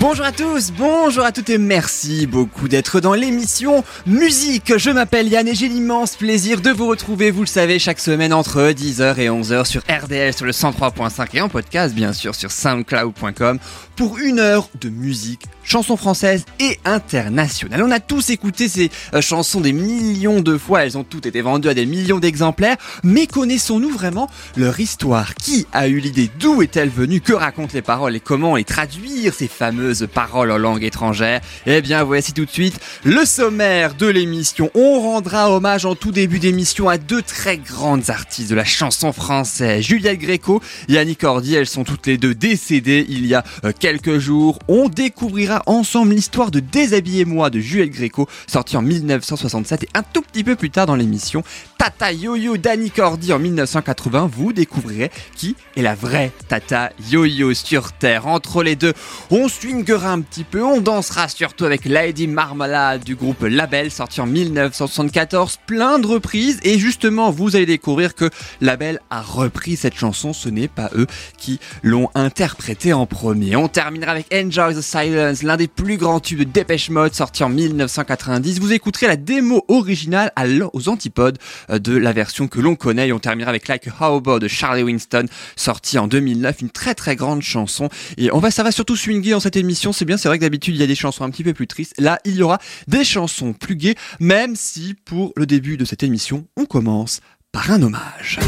Bonjour à tous, bonjour à toutes et merci beaucoup d'être dans l'émission Musique. Je m'appelle Yann et j'ai l'immense plaisir de vous retrouver, vous le savez, chaque semaine entre 10h et 11h sur RDL sur le 103.5 et en podcast bien sûr sur soundcloud.com pour une heure de musique, chansons françaises et internationales. On a tous écouté ces euh, chansons des millions de fois, elles ont toutes été vendues à des millions d'exemplaires, mais connaissons-nous vraiment leur histoire? Qui a eu l'idée? D'où est-elle venue? Que racontent les paroles? Et comment les traduire ces fameuses paroles en langue étrangère Eh bien voici tout de suite le sommaire de l'émission. On rendra hommage en tout début d'émission à deux très grandes artistes de la chanson française, Juliette Gréco et Annie Cordy. Elles sont toutes les deux décédées il y a euh, quelques jours. On découvrira ensemble l'histoire de Déshabillez-moi de Juliette Gréco, sorti en 1967 et un tout petit peu plus tard dans l'émission, Tata Yo-Yo d'Annie Cordy en 1980. Vous découvrirez qui est la vraie Tata Yo-Yo sur Terre. Entre les deux, on un petit peu, on dansera surtout avec Lady Marmalade du groupe Label, sorti en 1974, plein de reprises, et justement, vous allez découvrir que Label a repris cette chanson, ce n'est pas eux qui l'ont interprétée en premier. On terminera avec Enjoy the Silence, l'un des plus grands tubes de Dépêche Mode, sorti en 1990. Vous écouterez la démo originale aux antipodes euh, de la version que l'on connaît, et on terminera avec Like a Cowboy de Charlie Winston, sorti en 2009, une très très grande chanson, et on va, ça va surtout swinguer dans cette émission, c'est bien, c'est vrai que d'habitude il y a des chansons un petit peu plus tristes. Là, il y aura des chansons plus gaies, même si pour le début de cette émission, on commence par un hommage.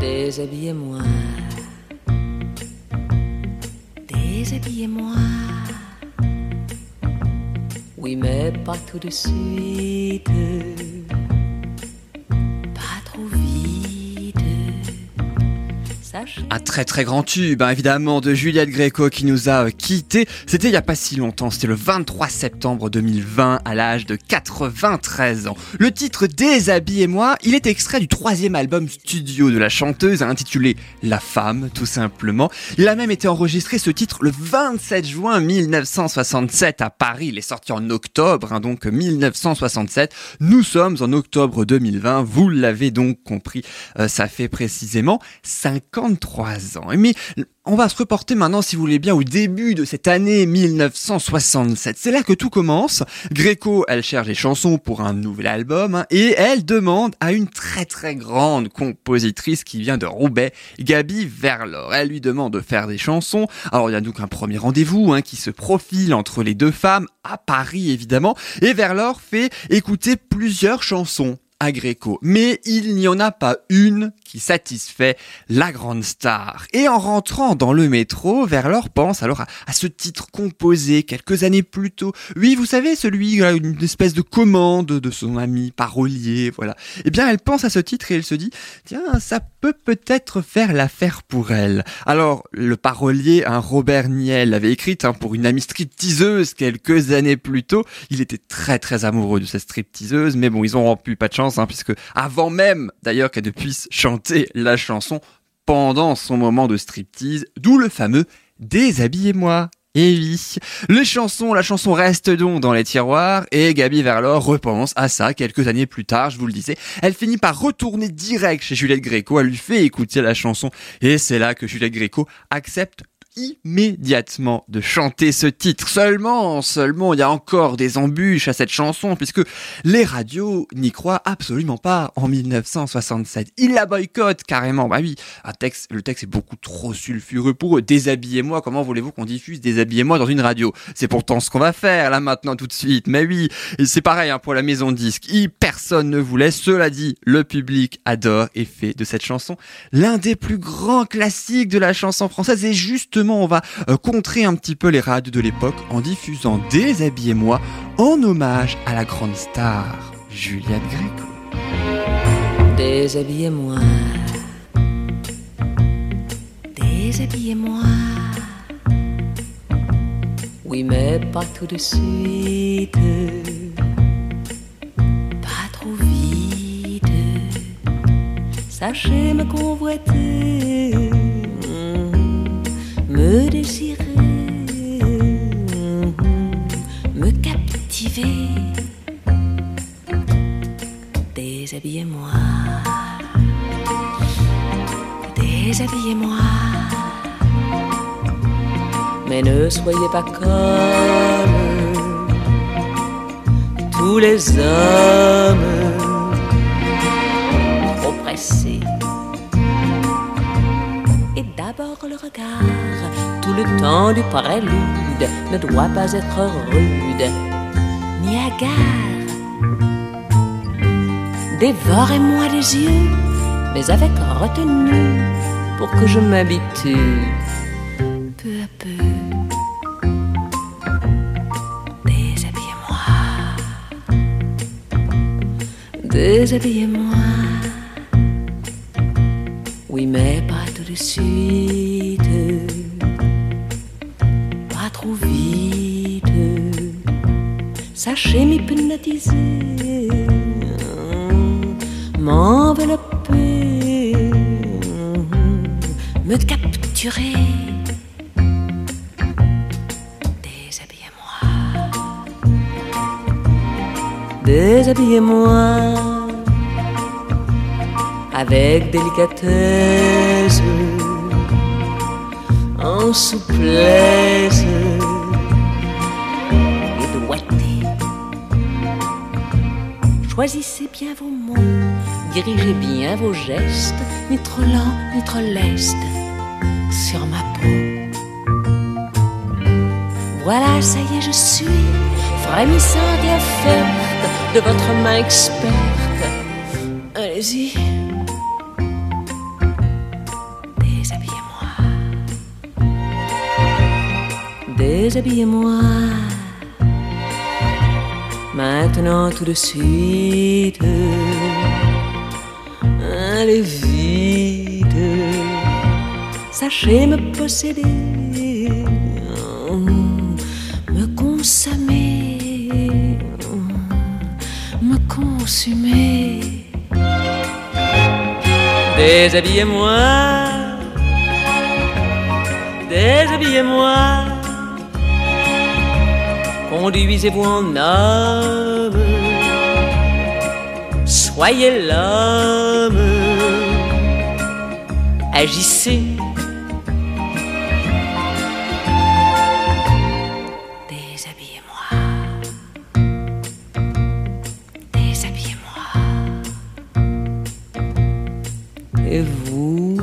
Déshabillez-moi. Déshabillez-moi. Oui, mais pas tout de suite. Un très très grand tube, hein, évidemment, de Juliette Gréco qui nous a quittés. C'était il y a pas si longtemps, c'était le 23 septembre 2020, à l'âge de 93 ans. Le titre Déshabillez-moi, il est extrait du troisième album studio de la chanteuse, intitulé La Femme, tout simplement. Il a même été enregistré, ce titre, le 27 juin 1967 à Paris. Il est sorti en octobre, hein, donc 1967. Nous sommes en octobre 2020, vous l'avez donc compris, euh, ça fait précisément 53 ans. Mais on va se reporter maintenant, si vous voulez bien, au début de cette année 1967. C'est là que tout commence. Gréco, elle cherche des chansons pour un nouvel album hein, et elle demande à une très très grande compositrice qui vient de Roubaix, Gabi Verlor. Elle lui demande de faire des chansons. Alors il y a donc un premier rendez-vous hein, qui se profile entre les deux femmes à Paris évidemment et Verlor fait écouter plusieurs chansons à Gréco. Mais il n'y en a pas une qui satisfait la grande star. Et en rentrant dans le métro, Verlor pense alors à, ce titre composé quelques années plus tôt. Oui, vous savez, celui, une espèce de commande de son ami parolier, voilà. Eh bien, elle pense à ce titre et elle se dit, tiens, ça peut peut-être faire l'affaire pour elle. Alors, le parolier, Robert Niel, l'avait écrite hein, pour une amie stripteaseuse quelques années plus tôt. Il était très très amoureux de cette stripteaseuse, mais bon, ils ont rompu, pas de chance, hein, puisque avant même d'ailleurs qu'elle ne puisse chanter la chanson pendant son moment de striptease, d'où le fameux Déshabillez-moi. Et oui, les chansons, la chanson reste donc dans les tiroirs et Gabi Verlor repense à ça quelques années plus tard, je vous le disais. Elle finit par retourner direct chez Juliette Gréco, elle lui fait écouter la chanson et c'est là que Juliette Gréco accepte immédiatement de chanter ce titre. Seulement, seulement, il y a encore des embûches à cette chanson puisque les radios n'y croient absolument pas en 1967. Ils la boycottent carrément. Bah oui, un texte, le texte est beaucoup trop sulfureux pour eux. Déshabillez-moi. Comment voulez-vous qu'on diffuse Déshabillez-moi dans une radio? C'est pourtant ce qu'on va faire là maintenant tout de suite. Mais oui, c'est pareil hein, pour la maison disque. Personne ne voulait. Cela dit, le public adore et fait de cette chanson l'un des plus grands classiques de la chanson française. Et justement, on va euh, contrer un petit peu les radios de l'époque en diffusant Déshabillez-moi en hommage à la grande star Juliette Gréco. Déshabillez-moi. Déshabillez-moi. Oui, mais pas tout de suite. Pas trop vite. Sachez me convoiter me me captiver. Déshabillez-moi, déshabillez-moi. Mais ne soyez pas comme tous les hommes le temps du prélude, ne doit pas être rude ni hagard. Dévorez-moi les yeux, mais avec retenue, pour que je m'habitue peu à peu. Déshabillez-moi, déshabillez-moi. Avec délicatesse, en souplesse et doigté. Choisissez bien vos mots, dirigez bien vos gestes, ni trop lent, ni trop leste, sur ma peau. Voilà, ça y est, je suis frémissante et offerte de votre main experte. Déshabillez-moi. Maintenant tout de suite. Allez vite. Sachez me posséder. Me consommer. Me consumer. Déshabillez-moi, déshabillez-moi, conduisez-vous en homme, soyez l'homme, agissez. Déshabillez-moi, déshabillez-moi. Et vous?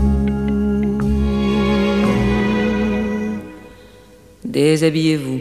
Déshabillez-vous.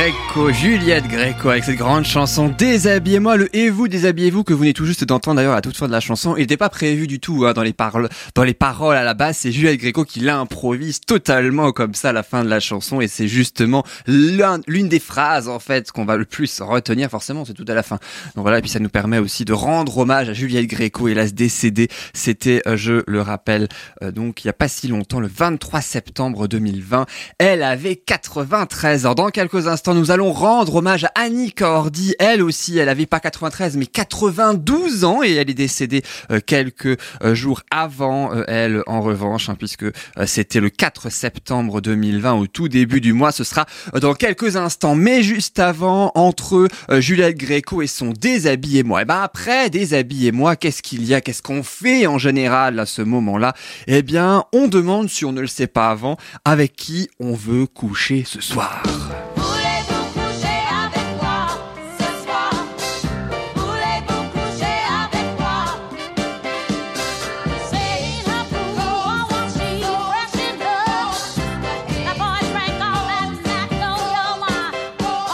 Gréco, Juliette Gréco, avec cette grande chanson Déshabillez-moi, le et vous, déshabillez-vous que vous venez tout juste d'entendre d'ailleurs à toute fin de la chanson. Il n'était pas prévu du tout hein, dans les paroles, dans les paroles à la base. C'est Juliette Gréco qui l'improvise totalement comme ça à la fin de la chanson et c'est justement l'un- l'une des phrases en fait qu'on va le plus retenir. Forcément, c'est tout à la fin. Donc voilà, et puis ça nous permet aussi de rendre hommage à Juliette Gréco, hélas décédée. C'était, euh, je le rappelle, euh, donc il y a pas si longtemps, le 23 septembre 2020. Elle avait 93 ans. Dans quelques instants, nous allons rendre hommage à Annie Cordy. Elle aussi, elle avait pas 93, mais 92 ans et elle est décédée euh, quelques euh, jours avant euh, elle, en revanche, hein, puisque c'était le 4 septembre 2020, au tout début du mois. Ce sera dans quelques instants. Mais juste avant, entre Juliette Gréco et son Déshabillez-moi. Et ben après Déshabillez-moi, qu'est-ce qu'il y a? Qu'est-ce qu'on fait en général à ce moment-là? Eh bien, on demande, si on ne le sait pas avant, avec qui on veut coucher ce soir.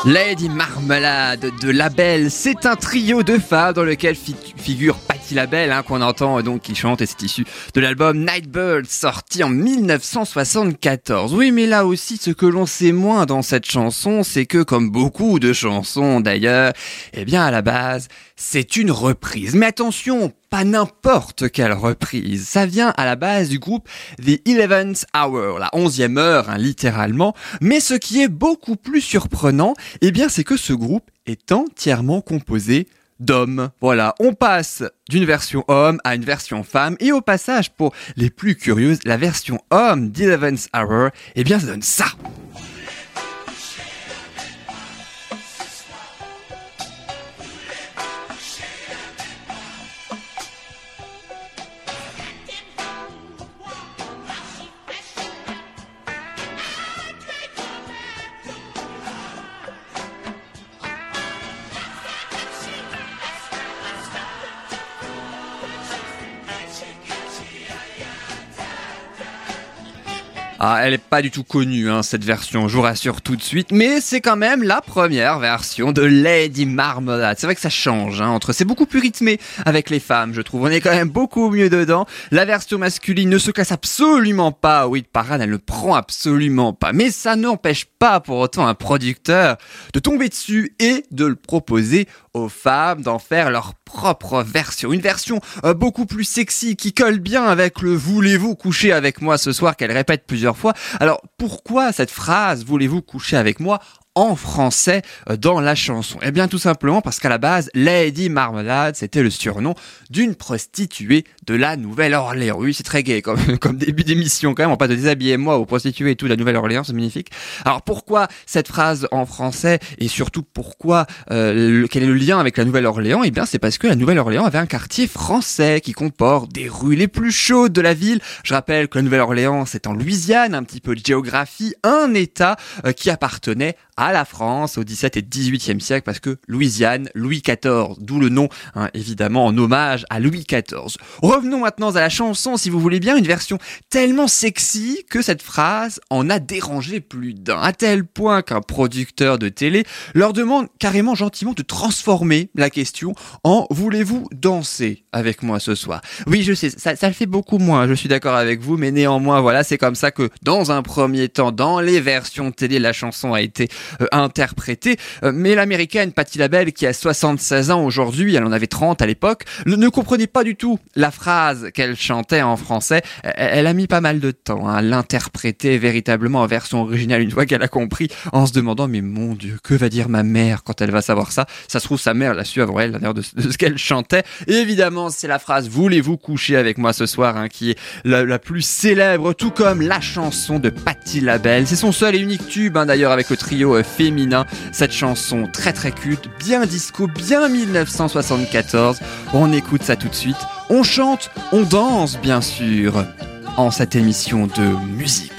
Lady Marmelade de Label, c'est un trio de femmes dans lequel fi- figure Patti Labelle, hein, qu'on entend euh, donc qui chante et c'est issu de l'album Nightbird sorti en 1974. Oui, mais là aussi, ce que l'on sait moins dans cette chanson, c'est que comme beaucoup de chansons d'ailleurs, eh bien à la base, c'est une reprise. Mais attention, pas n'importe quelle reprise. Ça vient à la base du groupe The Eleventh Hour, la onzième heure, hein, littéralement. Mais ce qui est beaucoup plus surprenant, eh bien, c'est que ce groupe est entièrement composé d'hommes. Voilà, on passe d'une version homme à une version femme, et au passage, pour les plus curieuses, la version homme d'Eleventh Hour, eh bien, ça donne ça. Ah, elle est pas du tout connue, hein, cette version, je vous rassure tout de suite, mais c'est quand même la première version de Lady Marmalade. C'est vrai que ça change, hein, entre, c'est beaucoup plus rythmé avec les femmes, je trouve. On est quand même beaucoup mieux dedans. La version masculine ne se classe absolument pas au hit parade, elle ne prend absolument pas. Mais ça n'empêche pas pour autant un producteur de tomber dessus et de le proposer femmes d'en faire leur propre version. Une version euh, beaucoup plus sexy qui colle bien avec le voulez-vous coucher avec moi ce soir qu'elle répète plusieurs fois. Alors pourquoi cette phrase voulez-vous coucher avec moi en français euh, dans la chanson Eh bien tout simplement parce qu'à la base, Lady Marmalade, c'était le surnom d'une prostituée de la Nouvelle-Orléans. Oui, c'est très gay comme, comme début d'émission quand même, on pas de déshabiller moi aux prostituées et tout la Nouvelle-Orléans, c'est magnifique. Alors pourquoi cette phrase en français et surtout pourquoi euh, quel est le lien avec la Nouvelle-Orléans? Eh bien c'est parce que la Nouvelle-Orléans avait un quartier français qui comporte des rues les plus chaudes de la ville. Je rappelle que la Nouvelle-Orléans c'est en Louisiane, un petit peu de géographie, un État euh, qui appartenait à la France au XVIIe et XVIIIe siècle parce que Louisiane, Louis XIV, d'où le nom hein, évidemment en hommage à Louis XIV. Revenons maintenant à la chanson si vous voulez bien, une version tellement sexy que cette phrase en a dérangé plus d'un, à tel point qu'un producteur de télé leur demande carrément gentiment de transformer la question en voulez-vous danser avec moi ce soir? Oui, je sais, ça, ça le fait beaucoup moins, je suis d'accord avec vous, mais néanmoins, voilà, c'est comme ça que dans un premier temps, dans les versions télé, la chanson a été euh, interprétée. Euh, mais l'américaine Patti LaBelle, qui a 76 ans aujourd'hui, elle en avait 30 à l'époque, ne, comprenait pas du tout la phrase qu'elle chantait en français. Elle, a mis pas mal de temps à l'interpréter véritablement en version originale une fois qu'elle a compris, en se demandant mais mon Dieu, que va dire ma mère quand elle va savoir ça? Ça se trouve sa mère l'a su avant elle, d'ailleurs de, de ce qu'elle chantait. Évidemment, c'est la phrase Voulez-vous coucher avec moi ce soir? hein, qui est la, la plus célèbre, tout comme la chanson de Patti LaBelle. C'est son seul et unique tube hein, d'ailleurs avec le trio euh, féminin. Cette chanson très très culte, bien disco, bien 1974. On écoute ça tout de suite. On chante, on danse bien sûr en cette émission de musique.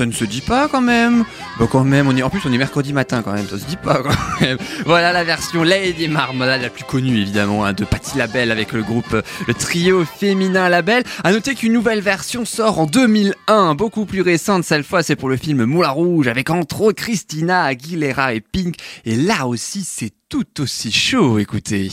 Ça ne se dit pas quand même. Bah quand même, en plus on est mercredi matin quand même, ça se dit pas quand même. Voilà la version Lady Marmalade, la plus connue évidemment, hein, de Patti LaBelle avec le groupe, euh, le trio féminin LaBelle. À noter qu'une nouvelle version sort en 2001, beaucoup plus récente cette fois, c'est pour le film Moulin Rouge, avec entre Christina Aguilera et Pink. Et là aussi, c'est tout aussi chaud, écoutez.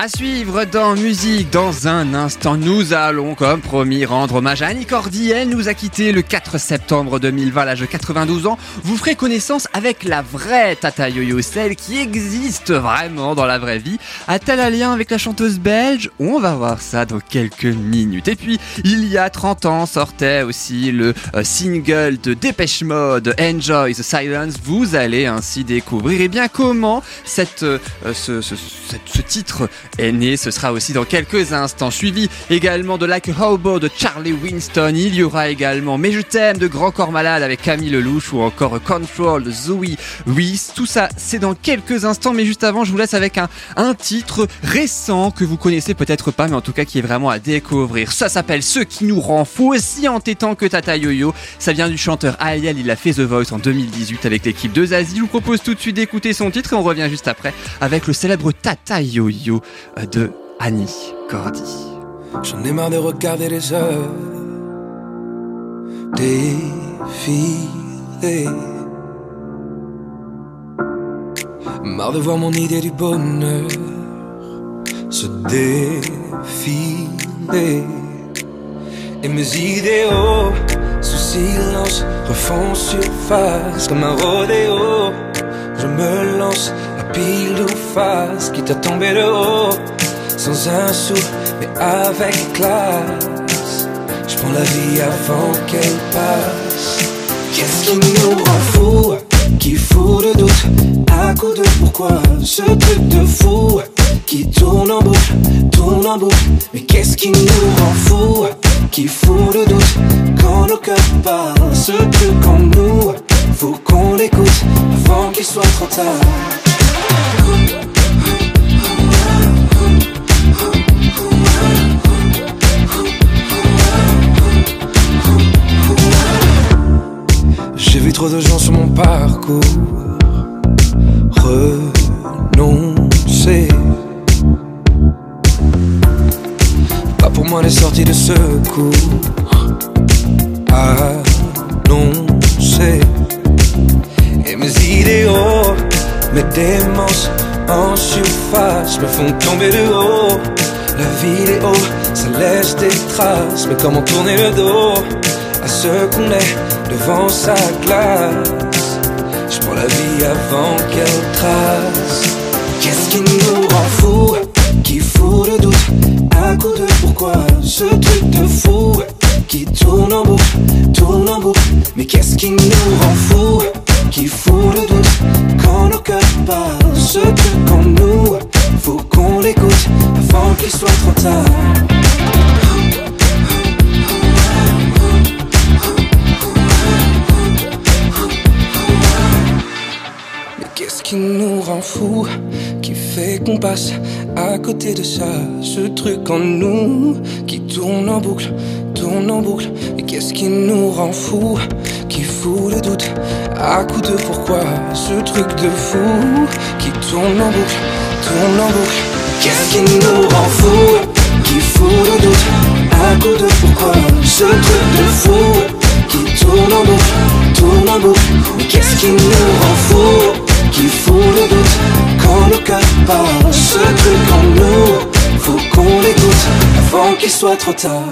À suivre dans musique, dans un instant, nous allons, comme promis, rendre hommage à Annie Cordy. Elle nous a quitté le 4 septembre 2020 à l'âge de 92 ans. Vous ferez connaissance avec la vraie Tata Yo-Yo, celle qui existe vraiment dans la vraie vie. A-t-elle un lien avec la chanteuse belge? On va voir ça dans quelques minutes. Et puis, il y a 30 ans, sortait aussi le euh, single de Dépêche Mode, Enjoy the Silence. Vous allez ainsi découvrir eh bien, comment cette, euh, ce, ce titre est né. Ce sera aussi dans quelques instants. Suivi également de Like a Hobo de Charlie Winston. Il y aura également Mais je t'aime de Grand Corps Malade avec Camille Lelouch ou encore Control de Zoe Weiss. Tout ça, c'est dans quelques instants. Mais juste avant, je vous laisse avec un, titre récent que vous connaissez peut-être pas, mais en tout cas qui est vraiment à découvrir. Ça s'appelle Ce qui nous rend fou, aussi entêtant que Tata Yo-Yo. Ça vient du chanteur Aliel. Il a fait The Voice en 2018 avec l'équipe de Zazie. Je vous propose tout de suite d'écouter son titre et on revient juste après avec le célèbre Tata Yo-Yo de Annie Cordy. J'en ai marre de regarder les heures défiler. Marre de voir mon idée du bonheur se défiler. Et mes idéaux, sous silence, refont surface comme un rodéo. Je me lance à pile ou quitte à tomber de haut, sans un sou, mais avec classe. Je prends la vie avant qu'elle passe. Qu'est-ce qui nous rend fous Qui fout le doute À coup de pourquoi Ce truc de fou Qui tourne en boucle, tourne en boucle Mais qu'est-ce qui nous rend fous Qui fout le doute Quand nos cœurs parlent Ce truc en nous? Faut qu'on l'écoute Avant qu'il soit trop tard J'ai vu trop de gens sur mon parcours renoncer. Pas pour moi les sorties de secours annoncées. Et mes idéaux, mes démences en surface me font tomber de haut. La vidéo, ça laisse des traces, mais comment tourner le dos à ce qu'on est devant sa glace? Je prends la vie avant qu'elle trace. Qu'est-ce qui nous rend fous Qui fout le doute? À coup de pourquoi? Ce truc de fou Qui tourne en boucle, tourne en boucle. Mais qu'est-ce qui nous rend fous Qui fout le doute Quand nos cœurs parlent Ce truc en nous Faut qu'on l'écoute Avant qu'il soit trop tard. Mais qu'est-ce qui nous rend fous Qui fait qu'on passe à côté de ça? Ce truc en nous Qui tourne en boucle, tourne en boucle. Mais qu'est-ce qui nous rend fous Qui fout le doute à coup de pourquoi Ce truc de fou Qui tourne en boucle, tourne en boucle. Qu'est-ce qui nous rend fous Qui fout le doute? À coup de pourquoi Ce truc de fou Qui tourne en boucle, tourne en boucle. Qu'est-ce qui nous rend fous Qui fout le doute? Quand le cœur parle Ce truc en nous Faut qu'on l'écoute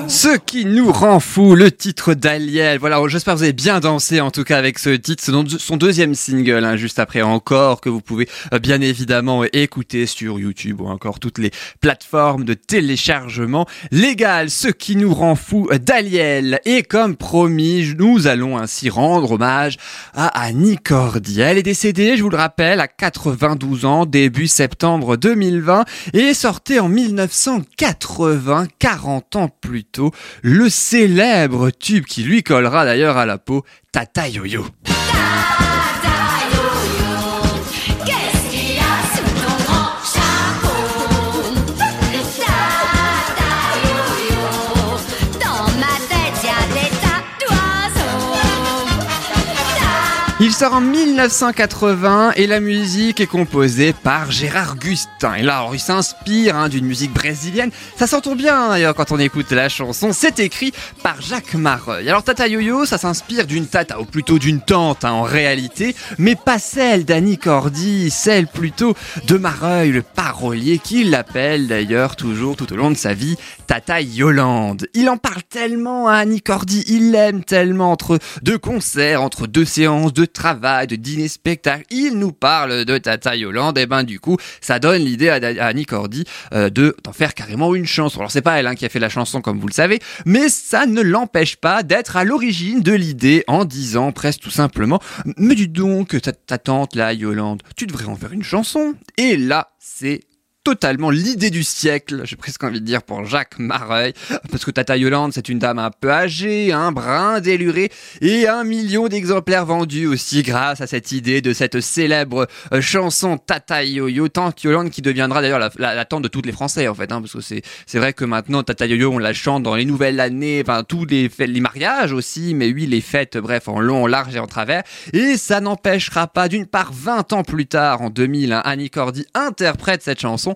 Ce qui nous rend fou, le titre d'Aliel. Voilà, j'espère que vous avez bien dansé en tout cas avec ce titre. Son deuxième single, hein, juste après encore, que vous pouvez euh, bien évidemment écouter sur YouTube ou encore toutes les plateformes de téléchargement légal. Ce qui nous rend fou d'Aliel. Et comme promis, nous allons ainsi rendre hommage à Annie Cordy. Elle est décédée, je vous le rappelle, à 92 ans, début septembre 2020, et sortait en 1980, 40 ans plus tôt, le célèbre tube qui lui collera d'ailleurs à la peau, Tata Yo-Yo. Sort en 1980 et la musique est composée par Gérard Gustin. Et là, il s'inspire hein, d'une musique brésilienne. Ça s'entend bien d'ailleurs quand on écoute la chanson. C'est écrit par Jacques Mareuil. Alors Tata Yo-Yo, ça s'inspire d'une tata, ou plutôt d'une tante hein, en réalité, mais pas celle d'Annie Cordy, celle plutôt de Mareuil, le parolier, qui l'appelle d'ailleurs toujours tout au long de sa vie Tata Yolande. Il en parle tellement à Annie Cordy, il l'aime tellement entre deux concerts, entre deux séances de travail, de dîner spectacle. Il nous parle de Tata Yolande, et ben du coup, ça donne l'idée à, à Annie Cordy euh, de d'en faire carrément une chanson. Alors c'est pas elle hein, qui a fait la chanson comme vous le savez, mais ça ne l'empêche pas d'être à l'origine de l'idée en disant presque tout simplement Mais dis donc, ta, ta tante là, Yolande, tu devrais en faire une chanson. Et là, c'est totalement l'idée du siècle, j'ai presque envie de dire pour Jacques Mareuil, parce que Tata Yolande, c'est une dame un peu âgée, un brin déluré, et un million d'exemplaires vendus aussi grâce à cette idée de cette célèbre euh, chanson Tata Yo-Yo, Tante Yolande qui deviendra d'ailleurs la, la, tante de tous les Français en fait, hein, parce que c'est c'est vrai que maintenant Tata Yo-Yo on la chante dans les nouvelles années, enfin tous les fêtes, les mariages aussi, mais oui les fêtes, bref en long, en large et en travers, et ça n'empêchera pas d'une part 20 ans plus tard en 2000, hein, Annie Cordy interprète cette chanson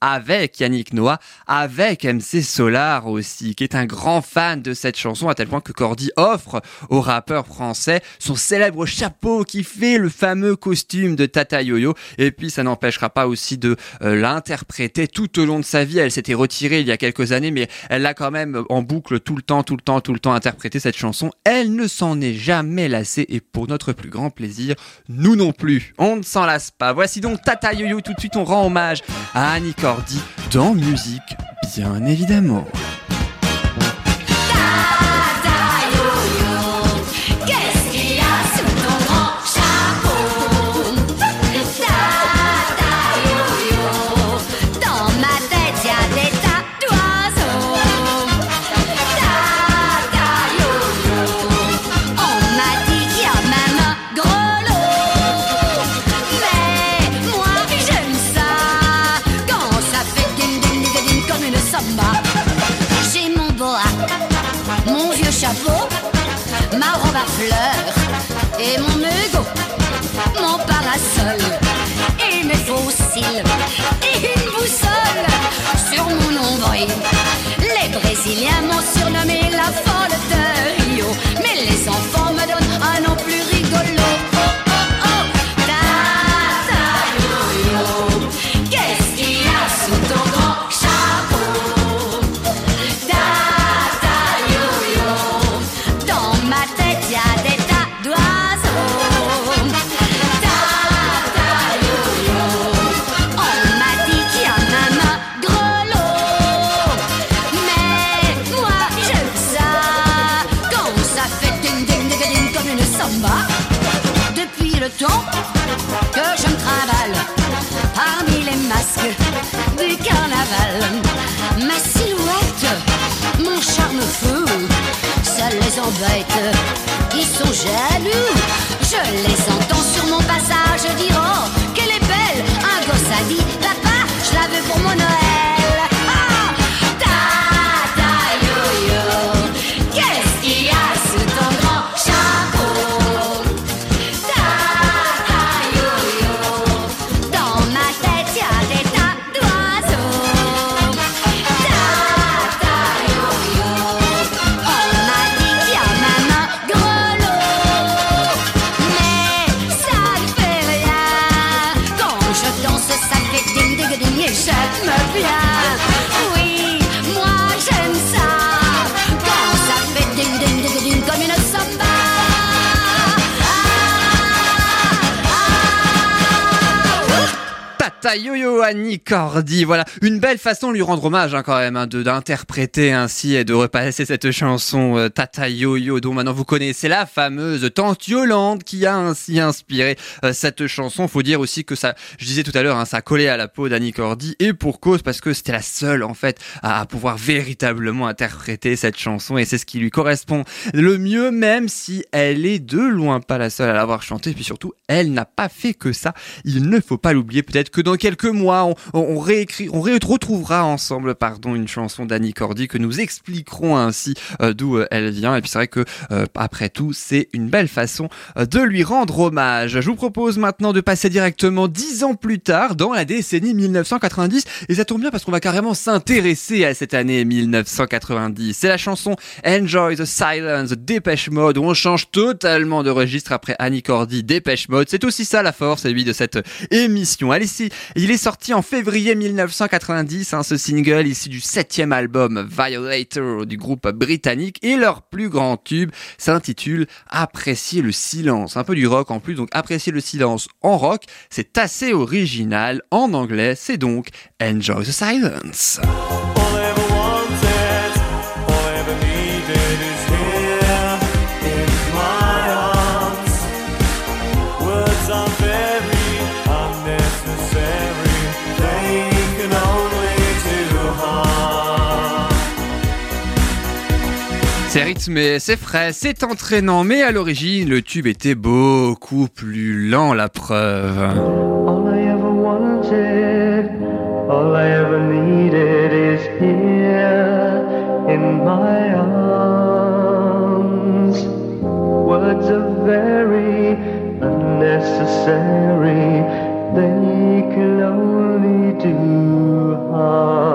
avec Yannick Noah, avec MC Solar aussi, qui est un grand fan de cette chanson à tel point que Cordy offre au rappeur français son célèbre chapeau qui fait le fameux costume de Tata Yo-Yo. Et puis ça n'empêchera pas aussi de euh, l'interpréter tout au long de sa vie. Elle s'était retirée il y a quelques années, mais elle l'a quand même en boucle tout le temps, tout le temps, tout le temps interprété cette chanson. Elle ne s'en est jamais lassée et pour notre plus grand plaisir, nous non plus. On ne s'en lasse pas. Voici donc Tata Yo-Yo. Tout de suite, on rend hommage à Annie Dans musique, bien évidemment. Cordy. Voilà, une belle façon de lui rendre hommage hein, quand même, hein, d'interpréter ainsi et de repasser cette chanson euh, Tata Yo-Yo dont maintenant vous connaissez la fameuse Tante Yolande qui a ainsi inspiré euh, cette chanson. Faut dire aussi que ça, je disais tout à l'heure, hein, ça collait à la peau d'Annie Cordy et pour cause parce que c'était la seule en fait à, à pouvoir véritablement interpréter cette chanson et c'est ce qui lui correspond le mieux, même si elle est de loin pas la seule à l'avoir chantée. Et puis surtout, elle n'a pas fait que ça. Il ne faut pas l'oublier. Peut-être que dans quelques mois, on, on, réécrit, on retrouvera ensemble, pardon, une chanson d'Annie Cordy que nous expliquerons ainsi euh, d'où euh, elle vient. Et puis c'est vrai que euh, après tout, c'est une belle façon de lui rendre hommage. Je vous propose maintenant de passer directement dix ans plus tard dans la décennie 1990. Et ça tombe bien parce qu'on va carrément s'intéresser à cette année 1990. C'est la chanson Enjoy the Silence Dépêche Mode où on change totalement de registre après Annie Cordy Dépêche Mode. C'est aussi ça la force, lui, de cette émission. Allez, si, il est sorti en février 1990, hein, ce single issu du septième album Violator du groupe britannique et leur plus grand tube s'intitule Apprécier le silence. Un peu du rock en plus, donc Apprécier le silence en rock, c'est assez original. En anglais, c'est donc Enjoy the Silence. C'est rythmé, c'est frais, c'est entraînant, mais à l'origine, le tube était beaucoup plus lent, la preuve. All I ever wanted, all I ever needed is here in my arms. Words are very unnecessary, they can only do harm.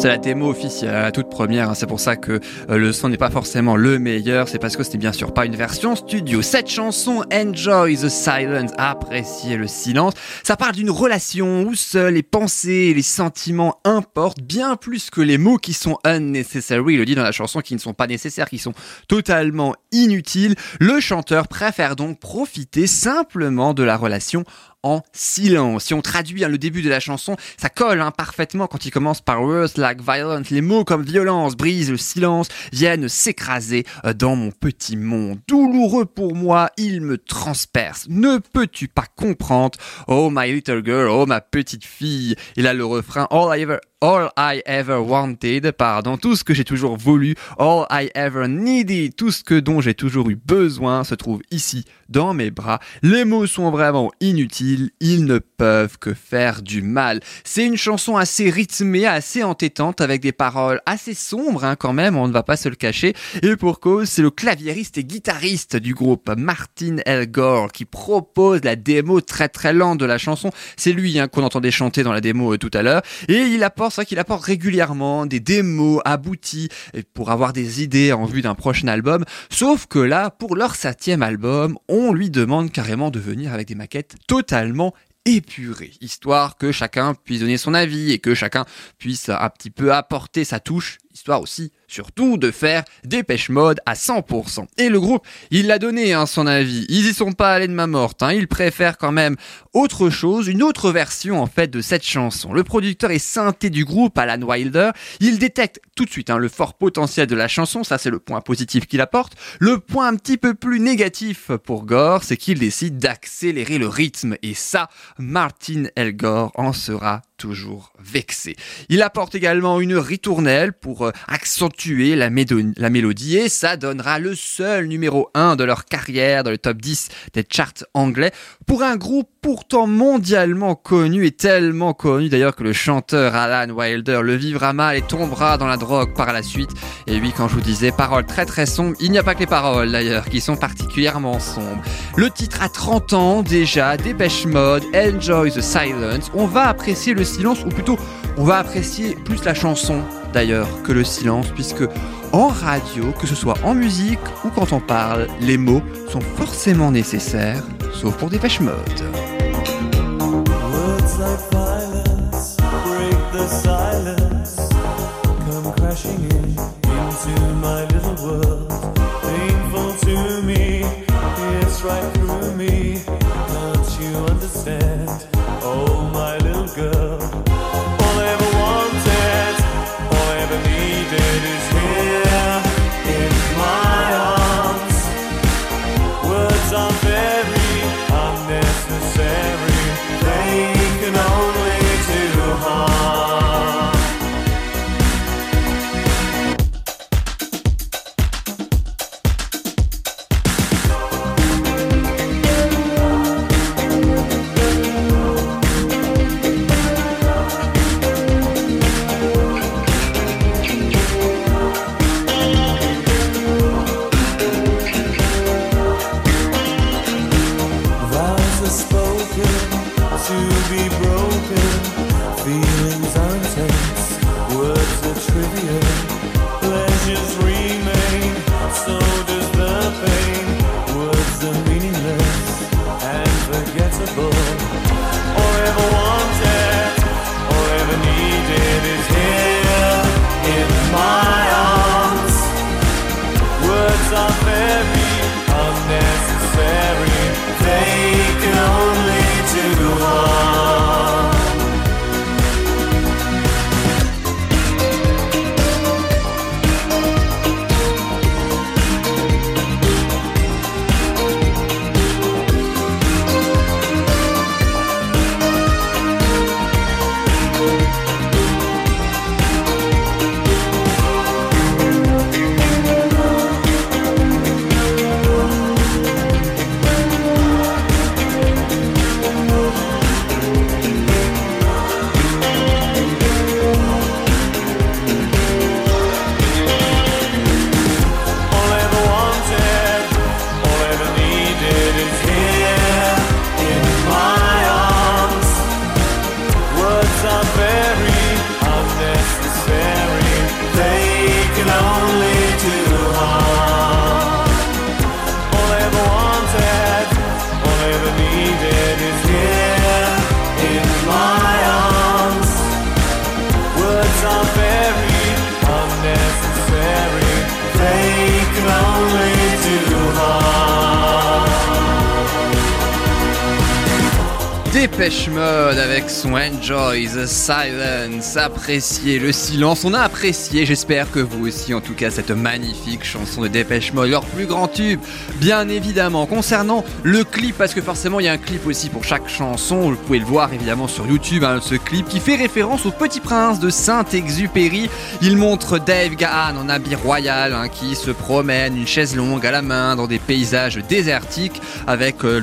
C'est la démo officielle, la toute première, hein, c'est pour ça que euh, le son n'est pas forcément le meilleur, c'est parce que c'était bien sûr pas une version studio. Cette chanson, Enjoy the Silence, apprécier le silence, ça parle d'une relation où seuls les pensées et les sentiments importent bien plus que les mots qui sont unnecessary, il le dit dans la chanson, qui ne sont pas nécessaires, qui sont totalement inutiles. Le chanteur préfère donc profiter simplement de la relation en silence. Si on traduit hein, le début de la chanson, ça colle hein, parfaitement quand il commence par words like violence. Les mots comme violence, brise, le silence viennent s'écraser euh, dans mon petit monde. Douloureux pour moi, il me transperce. Ne peux-tu pas comprendre? Oh my little girl, oh ma petite fille. Et là le refrain, all I ever All I ever wanted, pardon, tout ce que j'ai toujours voulu, all I ever needed, tout ce que dont j'ai toujours eu besoin se trouve ici, dans mes bras. Les mots sont vraiment inutiles, ils ne peuvent que faire du mal. C'est une chanson assez rythmée, assez entêtante, avec des paroles assez sombres hein, quand même, on ne va pas se le cacher. Et pour cause, c'est le claviériste et guitariste du groupe, Martin Elgore, qui propose la démo très très lente de la chanson. C'est lui hein, qu'on entendait chanter dans la démo euh, tout à l'heure. Et il apporte, c'est vrai qu'il apporte régulièrement des démos abouties et pour avoir des idées en vue d'un prochain album. Sauf que là, pour leur septième album, on lui demande carrément de venir avec des maquettes totalement épurées, histoire que chacun puisse donner son avis et que chacun puisse un petit peu apporter sa touche, histoire aussi surtout de faire Dépêche Mode à 100%. Et le groupe, il l'a donné hein, son avis. Ils y sont pas allés de ma morte. Hein. Ils préfèrent quand même autre chose, une autre version en fait de cette chanson. Le producteur et synthé du groupe, Alan Wilder, il détecte tout de suite hein, le fort potentiel de la chanson. Ça, c'est le point positif qu'il apporte. Le point un petit peu plus négatif pour Gore, c'est qu'il décide d'accélérer le rythme. Et ça, Martin Elgore en sera toujours vexé. Il apporte également une ritournelle pour euh, accentuer la, mélodie et ça donnera le seul numéro 1 de leur carrière dans le top 10 des charts anglais pour un groupe pourtant mondialement connu et tellement connu d'ailleurs que le chanteur Alan Wilder le vivra mal et tombera dans la drogue par la suite. Et oui, quand je vous disais paroles très très sombres, il n'y a pas que les paroles d'ailleurs qui sont particulièrement sombres. Le titre a 30 ans déjà, Dépêche Mode, Enjoy the Silence. On va apprécier le silence, ou plutôt, on va apprécier plus la chanson d'ailleurs que le silence, puisque en radio, que ce soit en musique ou quand on parle, les mots sont forcément nécessaires, sauf pour Dépêche Mode. Dépêche Mode avec son Enjoy the Silence, apprécier le silence. On a apprécié, j'espère que vous aussi, en tout cas, cette magnifique chanson de Dépêche Mode, leur plus grand tube, bien évidemment. Concernant le clip, parce que forcément, il y a un clip aussi pour chaque chanson, vous pouvez le voir évidemment sur YouTube, hein, ce clip qui fait référence au Petit Prince de Saint-Exupéry. Il montre Dave Gahan en habit royal hein, qui se promène, une chaise longue à la main, dans des paysages désertiques, avec, euh,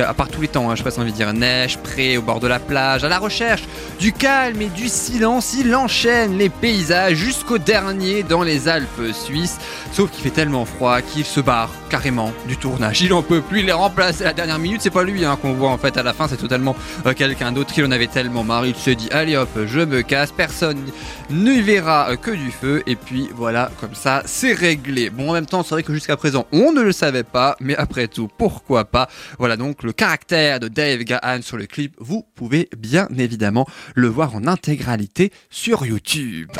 à part tous les temps, hein, je sais pas si on envie de dire neige, près, au bord de la plage, à la recherche du calme et du silence, il enchaîne les paysages jusqu'au dernier dans les Alpes suisses. Sauf qu'il fait tellement froid qu'il se barre carrément du tournage. Il en peut plus, il est remplacé à la dernière minute. C'est pas lui hein, qu'on voit en fait à la fin, c'est totalement euh, quelqu'un d'autre qui en avait tellement marre. Il se dit allez hop, je me casse, personne ne verra euh, que du feu. Et puis voilà, comme ça, c'est réglé. Bon, en même temps, c'est vrai que jusqu'à présent, on ne le savait pas, mais après tout, pourquoi pas? Voilà donc le caractère de Dave Gahan sur le clip. Vous pouvez bien évidemment le voir en intégralité sur YouTube.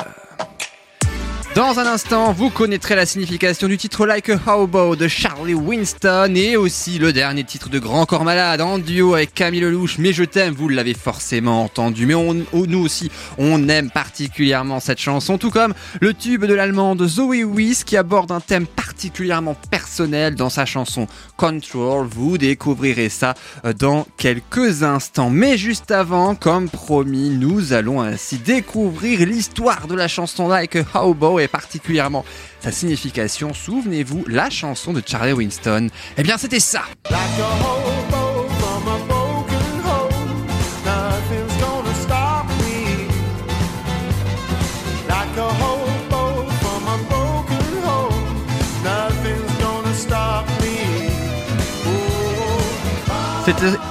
Dans un instant, vous connaîtrez la signification du titre Like a Hobo de Charlie Winston et aussi le dernier titre de Grand Corps Malade en duo avec Camille Lelouch. Mais je t'aime, vous l'avez forcément entendu. Mais on, oh, nous aussi, on aime particulièrement cette chanson, tout comme le tube de l'allemande Zoe Wiss qui aborde un thème particulièrement personnel dans sa chanson Control. Vous découvrirez ça euh, dans quelques instants. Mais juste avant, comme promis, nous allons ainsi découvrir l'histoire de la chanson Like a Hobo et particulièrement sa signification. Souvenez-vous, la chanson de Charlie Winston, eh bien c'était ça.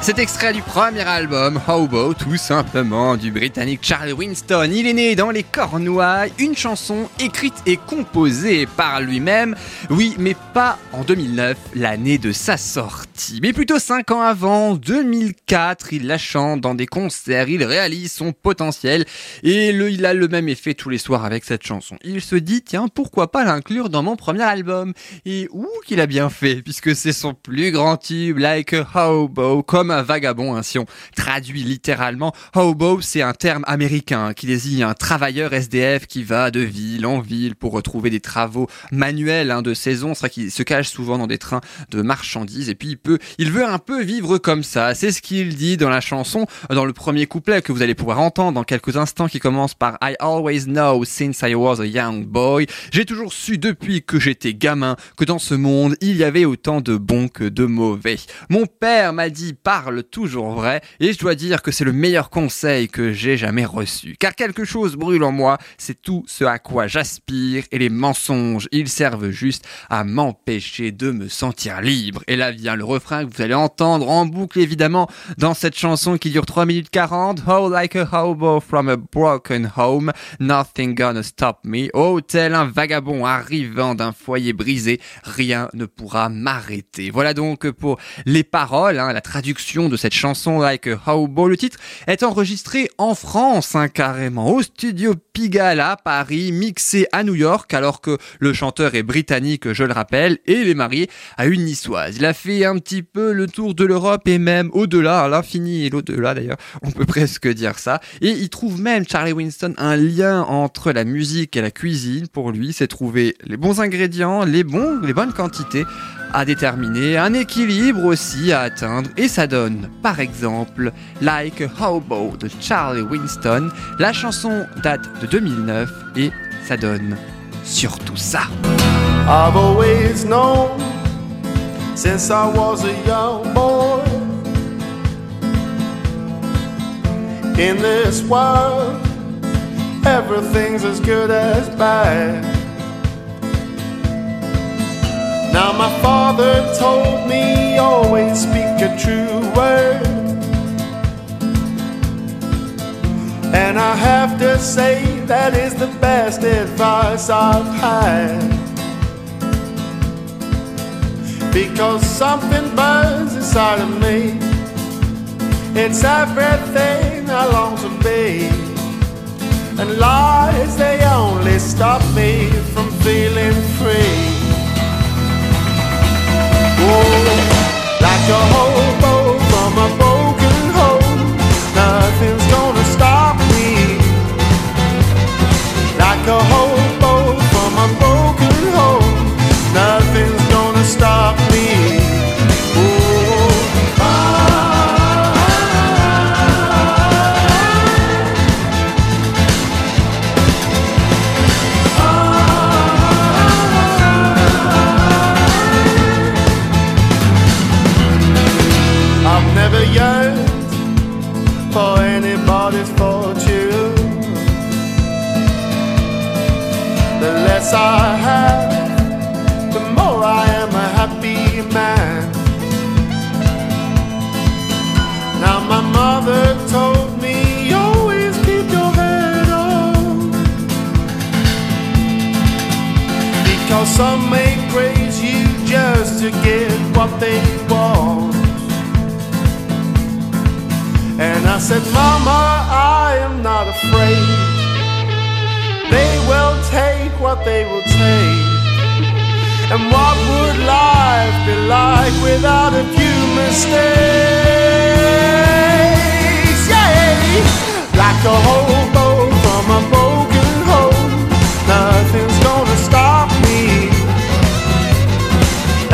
Cet extrait du premier album, Hobo, tout simplement, du britannique Charlie Winston. Il est né dans les Cornouailles, une chanson écrite et composée par lui-même. Oui, mais pas en 2009, l'année de sa sortie, mais plutôt 5 ans avant, 2004. Il la chante dans des concerts, il réalise son potentiel et il a le même effet tous les soirs avec cette chanson. Il se dit, tiens, pourquoi pas l'inclure dans mon premier album? Et ouh, qu'il a bien fait, puisque c'est son plus grand tube, Like a Hobo, comme un vagabond, hein, si on traduit littéralement. Hobo, c'est un terme américain qui désigne un travailleur SDF qui va de ville en ville pour retrouver des travaux manuels hein, de saison. C'est qu'il se cache souvent dans des trains de marchandises et puis il peut, il veut un peu vivre comme ça. C'est ce qu'il dit dans la chanson, dans le premier couplet que vous allez pouvoir entendre dans quelques instants qui commence par I always know since I was a young boy. J'ai toujours su depuis que j'étais gamin que dans ce monde il y avait autant de bons que de mauvais. Mon père m'a parle toujours vrai et je dois dire que c'est le meilleur conseil que j'ai jamais reçu. Car quelque chose brûle en moi, c'est tout ce à quoi j'aspire et les mensonges, ils servent juste à m'empêcher de me sentir libre. Et là vient le refrain que vous allez entendre en boucle évidemment dans cette chanson qui dure 3 minutes 40. Oh like a hobo from a broken home, nothing gonna stop me. Oh tel un vagabond arrivant d'un foyer brisé, rien ne pourra m'arrêter. Voilà donc pour les paroles, hein, traduction de cette chanson Like a Howboy. Le titre est enregistré en France, hein, carrément, au studio Pigalle à Paris, mixé à New York, alors que le chanteur est britannique, je le rappelle, et il est marié à une niçoise. Il a fait un petit peu le tour de l'Europe et même au-delà, à l'infini et l'au-delà d'ailleurs, on peut presque dire ça. Et il trouve même, Charlie Winston, un lien entre la musique et la cuisine. Pour lui, c'est trouver les bons ingrédients, les bons, les bonnes quantités à déterminer, un équilibre aussi à atteindre, et ça donne, par exemple, Like a Hobo de Charlie Winston. La chanson date de 2009 et ça donne surtout ça. I've always known since I was a young boy in this world, everything's as good as bad. Now, my father told me always speak a true word. And I have to say that is the best advice I've had. Because something burns inside of me. It's everything I long to be. And lies, they only stop me from feeling free. Oh, like a hobo I have, the more I am a happy man. Now my mother told me always keep your head on. Because some may praise you just to get what they want. And I said, Mama, I am not afraid. They will what they will take. And what would life be like without a few mistakes? Yeah, like a hobo from a broken home, nothing's gonna stop me.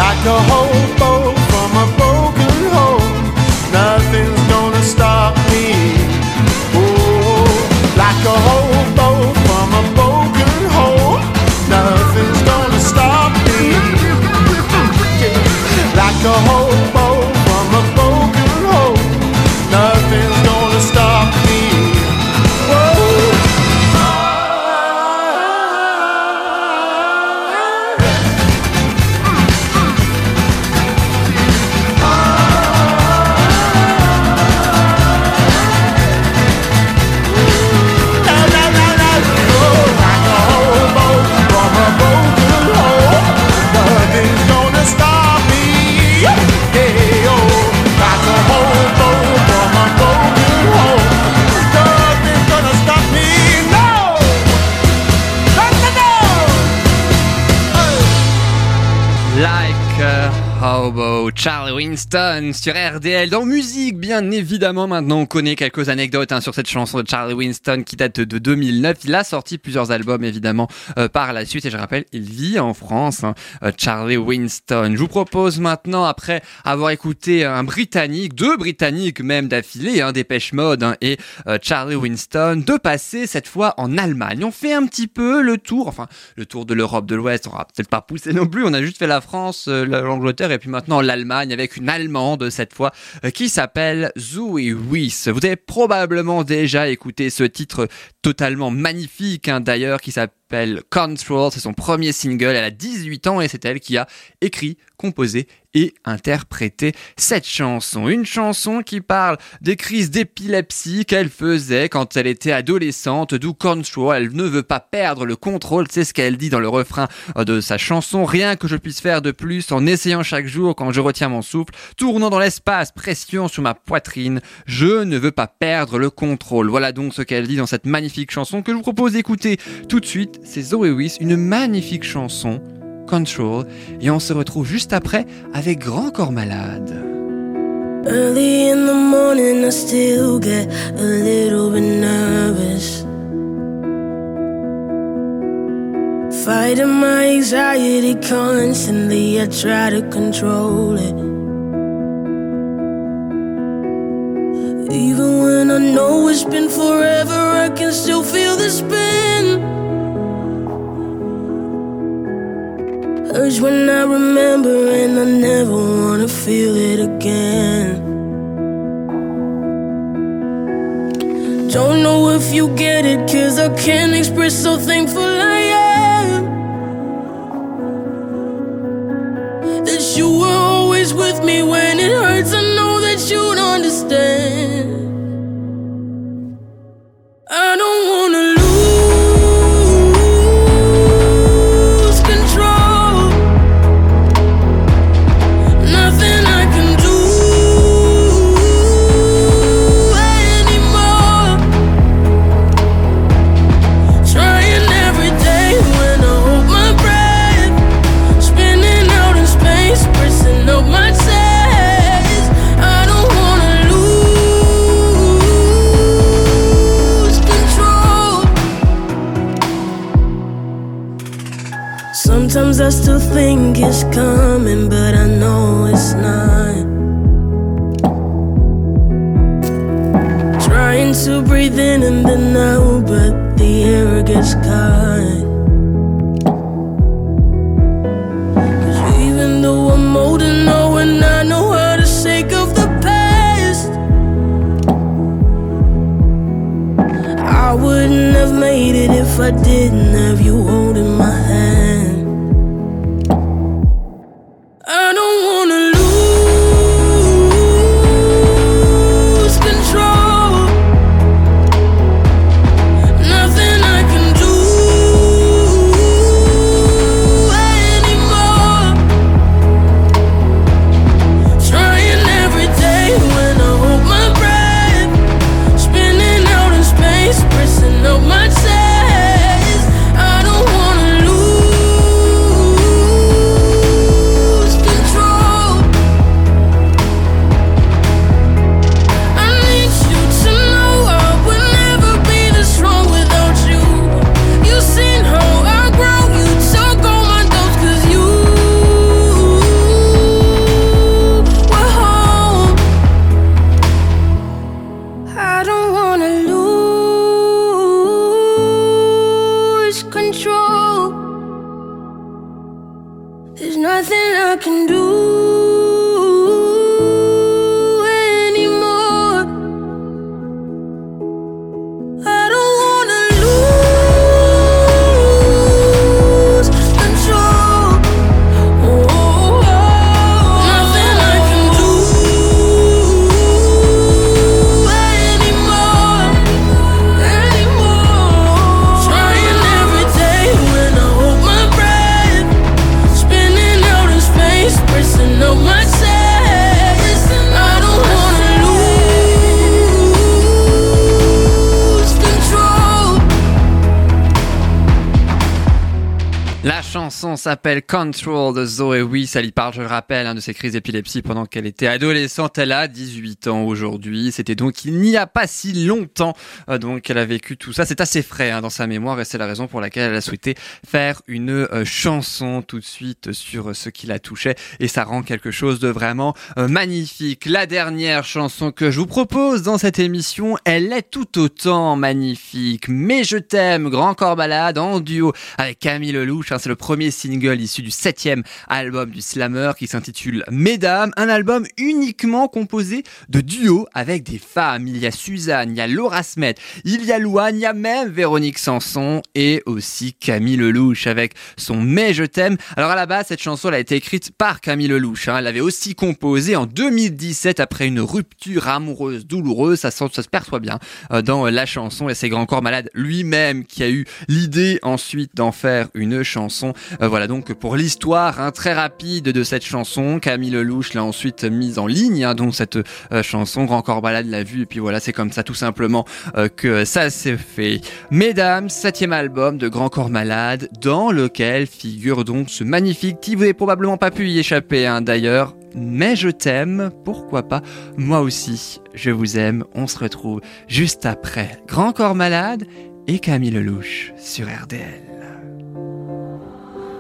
Like a Charlie Winston sur RDL. Dans musique, bien évidemment, maintenant on connaît quelques anecdotes hein, sur cette chanson de Charlie Winston qui date de 2009. Il a sorti plusieurs albums évidemment euh, par la suite et je rappelle, il vit en France, hein, euh, Charlie Winston. Je vous propose maintenant, après avoir écouté un Britannique, deux Britanniques même d'affilée, hein, Dépêche Mode hein, et euh, Charlie Winston, de passer cette fois en Allemagne. On fait un petit peu le tour, enfin le tour de l'Europe de l'Ouest, on va peut-être pas pousser non plus, on a juste fait la France, euh, l'Angleterre et puis maintenant l'Allemagne avec une Allemande cette fois euh, qui s'appelle Zoe Wiss. Vous avez probablement déjà écouté ce titre totalement magnifique hein, d'ailleurs qui s'appelle s'appelle Control, c'est son premier single, elle a 18 ans et c'est elle qui a écrit, composé et interprété cette chanson. Une chanson qui parle des crises d'épilepsie qu'elle faisait quand elle était adolescente, d'où Control, elle ne veut pas perdre le contrôle, c'est ce qu'elle dit dans le refrain de sa chanson, rien que je puisse faire de plus en essayant chaque jour quand je retiens mon souffle, tournant dans l'espace, pression sur ma poitrine, je ne veux pas perdre le contrôle. Voilà donc ce qu'elle dit dans cette magnifique chanson que je vous propose d'écouter tout de suite, c'est Zoé Wiss, une magnifique chanson Control et on se retrouve juste après avec Grand Corps Malade. Early in the morning, I still get a little bit nervous. Fighting my anxiety constantly, I try to control it. Even when I know it's been forever, I can still feel the spin. Urge when I remember, and I never wanna feel it again. Don't know if you get it, cause I can't express how thankful I am. That you were always with me when it hurts, I know that you'd understand. Chanson s'appelle Control de Zoé Wiss. Elle y parle, je le rappelle, hein, de ses crises d'épilepsie pendant qu'elle était adolescente. Elle a 18 ans aujourd'hui. C'était donc il n'y a pas si longtemps. euh, donc elle a vécu tout ça. C'est assez frais hein, dans sa mémoire et c'est la raison pour laquelle elle a souhaité faire une euh, chanson tout de suite sur ce qui la touchait. Et ça rend quelque chose de vraiment euh, magnifique. La dernière chanson que je vous propose dans cette émission, elle est tout autant magnifique. Mais je t'aime, Grand Corps Balade en duo avec Camille Lelouch. hein, c'est le premier premier issu du septième album du Slammer qui s'intitule Mesdames, un album uniquement composé de duos avec des femmes. Il y a Suzanne, il y a Laura Smet, il y a Louane, il y a même Véronique Sanson et aussi Camille Lelouch avec son Mais je t'aime. Alors à la base, cette chanson elle a été écrite par Camille Lelouch. hein. Elle l'avait aussi composée en 2017 après une rupture amoureuse douloureuse. Ça, se perçoit bien euh, dans la chanson et c'est Grand Corps Malade lui-même qui a eu l'idée ensuite d'en faire une chanson. Euh, voilà donc pour l'histoire hein, très rapide de cette chanson, Camille Lelouch l'a ensuite mise en ligne, hein, donc cette euh, chanson Grand Corps Malade l'a vue et puis voilà c'est comme ça tout simplement euh, que ça s'est fait. Mesdames, septième album de Grand Corps Malade dans lequel figure donc ce magnifique qui vous n'avez probablement pas pu y échapper hein, d'ailleurs. Mais je t'aime, pourquoi pas? Moi aussi, je vous aime. On se retrouve juste après Grand Corps Malade et Camille Lelouch sur RDL.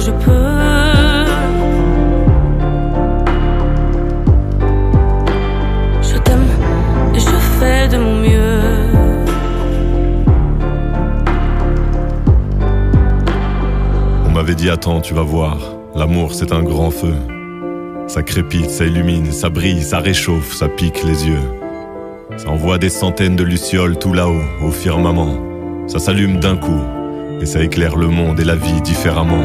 je peux. Je t'aime et je fais de mon mieux. On m'avait dit attends, tu vas voir, l'amour c'est un grand feu. Ça crépite, ça illumine, ça brille, ça réchauffe, ça pique les yeux. Ça envoie des centaines de lucioles tout là-haut, au firmament. Ça s'allume d'un coup, et ça éclaire le monde et la vie différemment.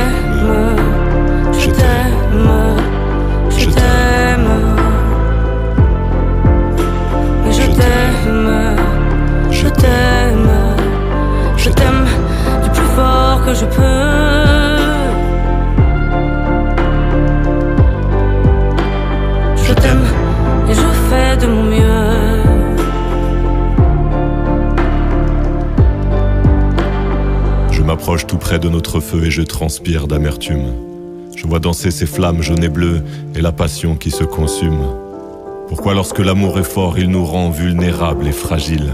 je peux. Je t'aime et je fais de mon mieux. Je m'approche tout près de notre feu et je transpire d'amertume. Je vois danser ces flammes jaunes et bleues et la passion qui se consume. Pourquoi lorsque l'amour est fort, il nous rend vulnérables et fragiles?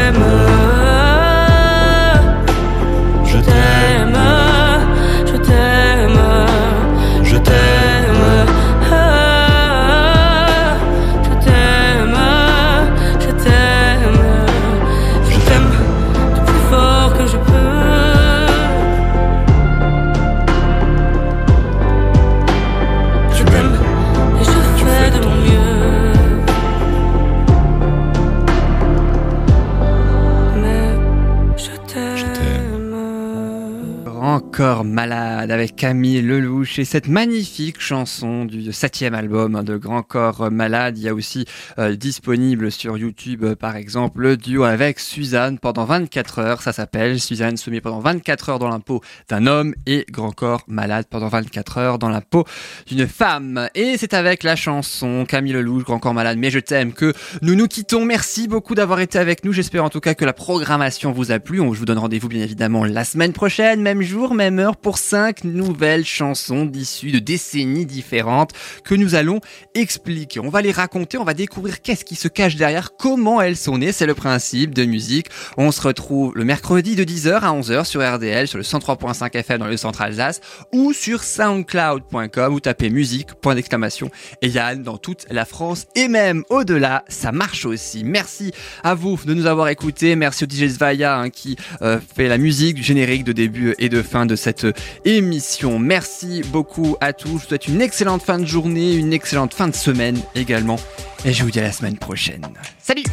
Malade avec Camille Lelouch et cette magnifique chanson du septième album de Grand Corps Malade. Il y a aussi euh, disponible sur YouTube euh, par exemple le duo avec Suzanne pendant 24 heures. Ça s'appelle Suzanne se pendant 24 heures dans la peau d'un homme et Grand Corps Malade pendant 24 heures dans la peau d'une femme. Et c'est avec la chanson Camille Lelouch, Grand Corps Malade, mais je t'aime que nous nous quittons. Merci beaucoup d'avoir été avec nous. J'espère en tout cas que la programmation vous a plu. Je vous donne rendez-vous bien évidemment la semaine prochaine, même jour, même heure, pour cinq nouvelles chansons d'issues de décennies différentes que nous allons expliquer. On va les raconter, on va découvrir qu'est-ce qui se cache derrière, comment elles sont nées. C'est le principe de musique. On se retrouve le mercredi de 10h à 11h sur RDL, sur le 103.5 FM dans le centre Alsace, ou sur soundcloud.com, ou tapez musique, point d'exclamation, et Yann dans toute la France, et même au-delà, ça marche aussi. Merci à vous de nous avoir écoutés. Merci au DJ Svaya hein, qui euh, fait la musique générique de début et de fin de cette émission. Merci beaucoup à tous. Je vous souhaite une excellente fin de journée, une excellente fin de semaine également. Et je vous dis à la semaine prochaine. Salut